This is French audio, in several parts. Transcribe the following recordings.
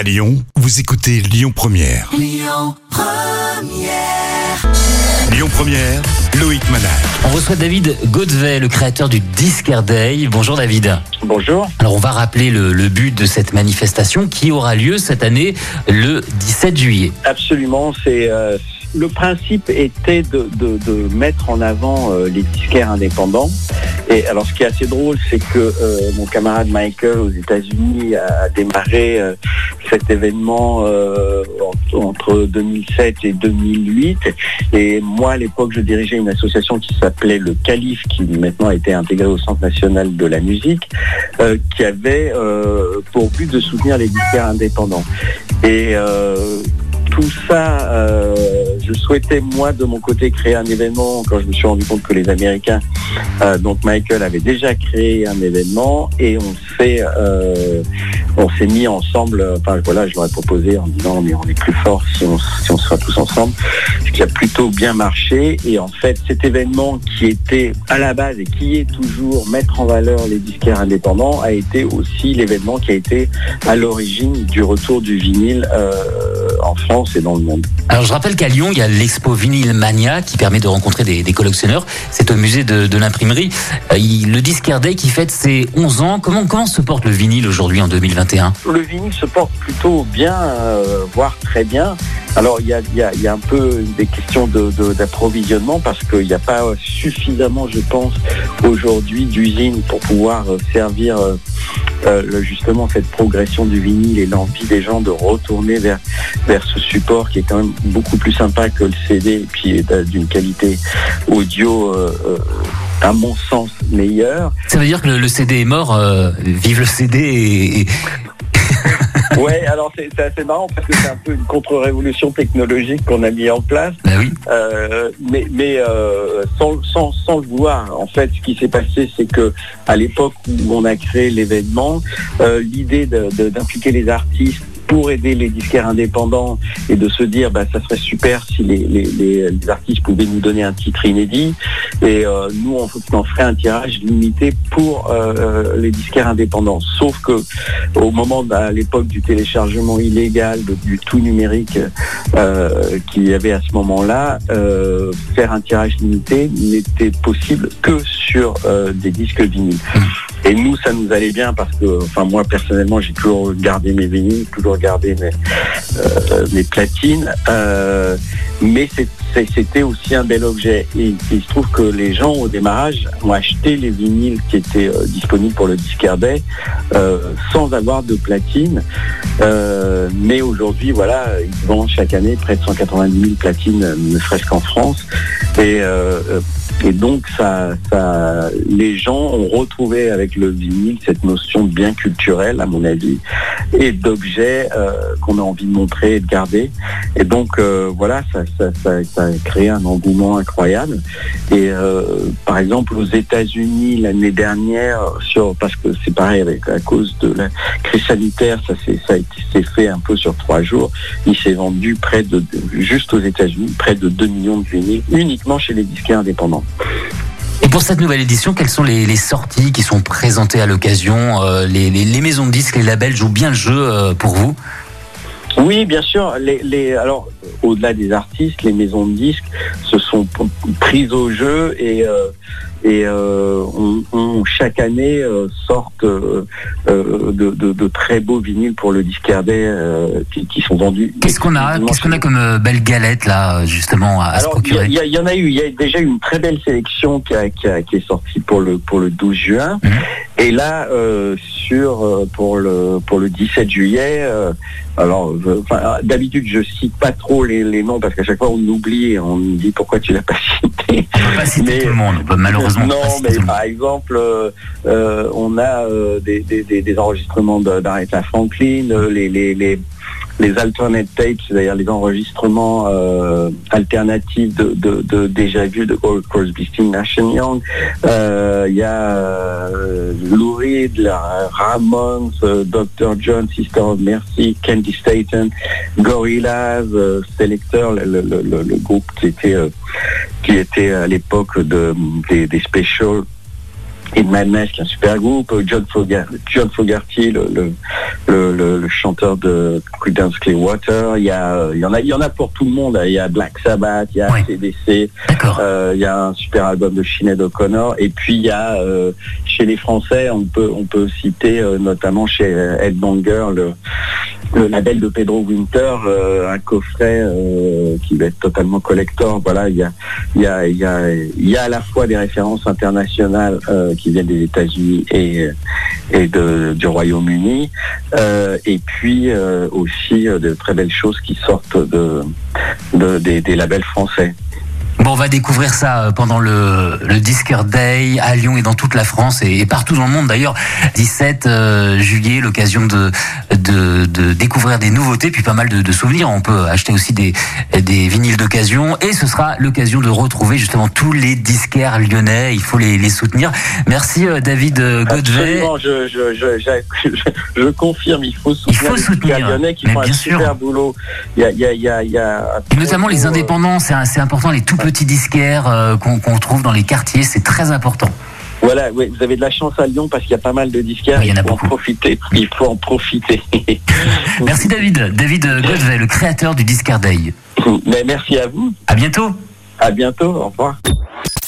À Lyon, vous écoutez Lyon Première. Lyon Première. Lyon Première, Loïc Manal. On reçoit David Godvet, le créateur du Discard Day. Bonjour David. Bonjour. Alors on va rappeler le, le but de cette manifestation qui aura lieu cette année le 17 juillet. Absolument, c'est euh, le principe était de, de- de mettre en avant euh, les disquaires indépendants. Et alors, ce qui est assez drôle, c'est que euh, mon camarade Michael aux États-Unis a démarré euh, cet événement euh, en- entre 2007 et 2008. Et moi, à l'époque, je dirigeais une association qui s'appelait le Calife, qui maintenant a été intégrée au Centre national de la musique, euh, qui avait euh, pour but de soutenir les disquaires indépendants. Et tout ça, euh, je souhaitais moi de mon côté créer un événement quand je me suis rendu compte que les Américains, euh, donc Michael avait déjà créé un événement et on s'est euh, on s'est mis ensemble. Enfin voilà, je leur ai proposé en disant on est plus fort si on si on tous ensemble, ce qui a plutôt bien marché. Et en fait, cet événement qui était à la base et qui est toujours mettre en valeur les disquaires indépendants a été aussi l'événement qui a été à l'origine du retour du vinyle en France et dans le monde. Alors je rappelle qu'à Lyon, il y a l'expo Vinyl Mania qui permet de rencontrer des, des collectionneurs. C'est au musée de, de l'imprimerie. Euh, le Discard Day qui fête ses 11 ans. Comment, comment se porte le vinyle aujourd'hui en 2021 Le vinyle se porte plutôt bien, euh, voire très bien. Alors il y a, un peu des questions d'approvisionnement parce qu'il n'y a pas suffisamment, je pense, aujourd'hui d'usines pour pouvoir euh, servir euh, euh, justement cette progression du vinyle et l'envie des gens de retourner vers, ce support qui est quand même beaucoup plus sympa que le CD et puis d'une qualité audio, à mon sens, meilleure. Ça veut dire que le, CD est mort. vive le CD et- Ouais, alors c'est assez marrant parce que c'est un peu une contre-révolution technologique qu'on a mis en place. Oui. Euh, mais mais euh, sans, sans, sans le vouloir. En fait, ce qui s'est passé, c'est que à l'époque où on a créé l'événement, euh, l'idée d'impliquer les artistes pour aider les disquaires indépendants et de se dire bah ça serait super si les, artistes pouvaient nous donner un titre inédit. Et euh, nous on, ferait un tirage limité pour euh, les disquaires indépendants. Sauf que au moment de- à l'époque du téléchargement illégal du tout numérique euh, qu'il y avait à ce moment-là, euh, faire un tirage limité n'était possible que sur euh, des disques vinyles. Et nous, ça nous allait bien parce que, enfin moi personnellement, j'ai toujours gardé mes vinyles, toujours gardé mes, euh, platines, euh, mais c'était aussi un bel objet. Et, il se trouve que les gens au démarrage ont acheté les vinyles qui étaient euh, disponibles pour le Day euh, sans avoir de platine. Mais aujourd'hui, voilà, ils vendent chaque année près de 190 000 platines, ne serait-ce qu'en France. Et, donc, ça, les gens ont retrouvé avec le vinyle cette notion de bien culturel, à mon avis, et d'objet euh, qu'on a envie de montrer et de garder. Et donc, euh, voilà, ça, ça, ça, a créé un engouement incroyable. Et euh, par exemple, aux États-Unis l'année dernière, sur parce que c'est pareil avec à cause de la crise sanitaire, ça s'est fait un peu sur trois jours. Il s'est vendu près de juste aux États-Unis près de 2 millions de vinyles uniquement chez les disquaires indépendants. Et pour cette nouvelle édition, quelles sont les, sorties qui sont présentées à l'occasion Euh, les maisons de disques, les labels jouent bien le jeu euh, pour vous? Oui, bien sûr. Les, les, alors, au-delà des artistes, les maisons de disques se sont prises au jeu et, euh, et euh, on, on, chaque année euh, sortent euh, de, de- de très beaux vinyles pour le disquaire qui, qui sont vendus. Qu'est-ce qu'on a Qu'est-ce qu'on a comme belle galette là, justement, à, se Alors, il y, a- procurer? il y en a eu. Il y a déjà eu une très belle sélection qui, a- qui, a- qui est sortie pour le pour le 12 juin. Mhm. Et là, euh, euh, pour le pour le 17 juillet. euh, alors, enfin, d'habitude, je cite pas trop les, les noms parce qu'à chaque fois on oublie, et on me dit pourquoi tu l'as pas cité. On peut pas citer Mais- tout le monde, malheureusement non, pas mais par exemple, euh, euh, on a euh, des, des, des, des enregistrements d'Aretha Franklin, euh, les, les, les, les alternate tapes, c'est-à-dire les enregistrements euh, alternatifs de, déjà vu de Cor- Crosby, Stills, Nash Young. Euh, Il y a euh, Lou Reed, Ramones, Dr. John, Sister of Mercy, Candy Staten, Gorillaz, Selector, le, groupe qui était qui était à l'époque de, des, des specials et Madness, qui est un super groupe, John, Fogerty, John Fogerty le, le, le, le, chanteur de Creedence Clearwater. Il y a, il y en a, il y en a pour tout le monde. Il y a Black Sabbath, il y a CDC, euh, il y a un super album de Sinead O'Connor. Et puis il y a euh, chez les Français, on peut, on peut citer euh, notamment chez Ed Banger le, le label de Pedro Winter, un coffret qui va être totalement collector. Voilà, il y a, y a, y a, à la fois des références internationales qui viennent des États-Unis et, et du Royaume-Uni, euh, et puis euh, aussi euh, de très belles choses qui sortent de, de des, des labels français. Bon, on va découvrir ça euh, pendant le, le Disqueur Day à Lyon et dans toute la France et, partout dans le monde d'ailleurs. 17 euh, juillet, l'occasion de, de, de, découvrir des nouveautés, puis pas mal de, de, souvenirs. On peut acheter aussi des, des vinyles d'occasion et ce sera l'occasion de retrouver justement tous les disquaires lyonnais. Il faut les, les soutenir. Merci euh, David Godvet. Je, je, je, je, confirme, il faut soutenir, il faut soutenir. les lyonnais qui font un super boulot. Il y a, il y a, il y a, et notamment les indépendants, c'est important, les tout petits petits disquaires euh, qu'on trouve dans les quartiers, c'est très important. Voilà, oui, vous avez de la chance à Lyon parce qu'il y a pas mal de disquaires. il, y en a faut en profiter. Il faut en profiter. merci David. David Godvet, le créateur du Disquaire Day. Mais merci à vous. À bientôt. À bientôt. Au revoir.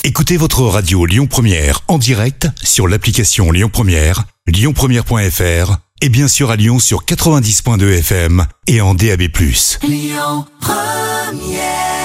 Écoutez votre radio Lyon Première en direct sur l'application Lyon Première, lyonpremière.fr et bien sûr à Lyon sur 90.2 FM et en DAB+. Lyon Première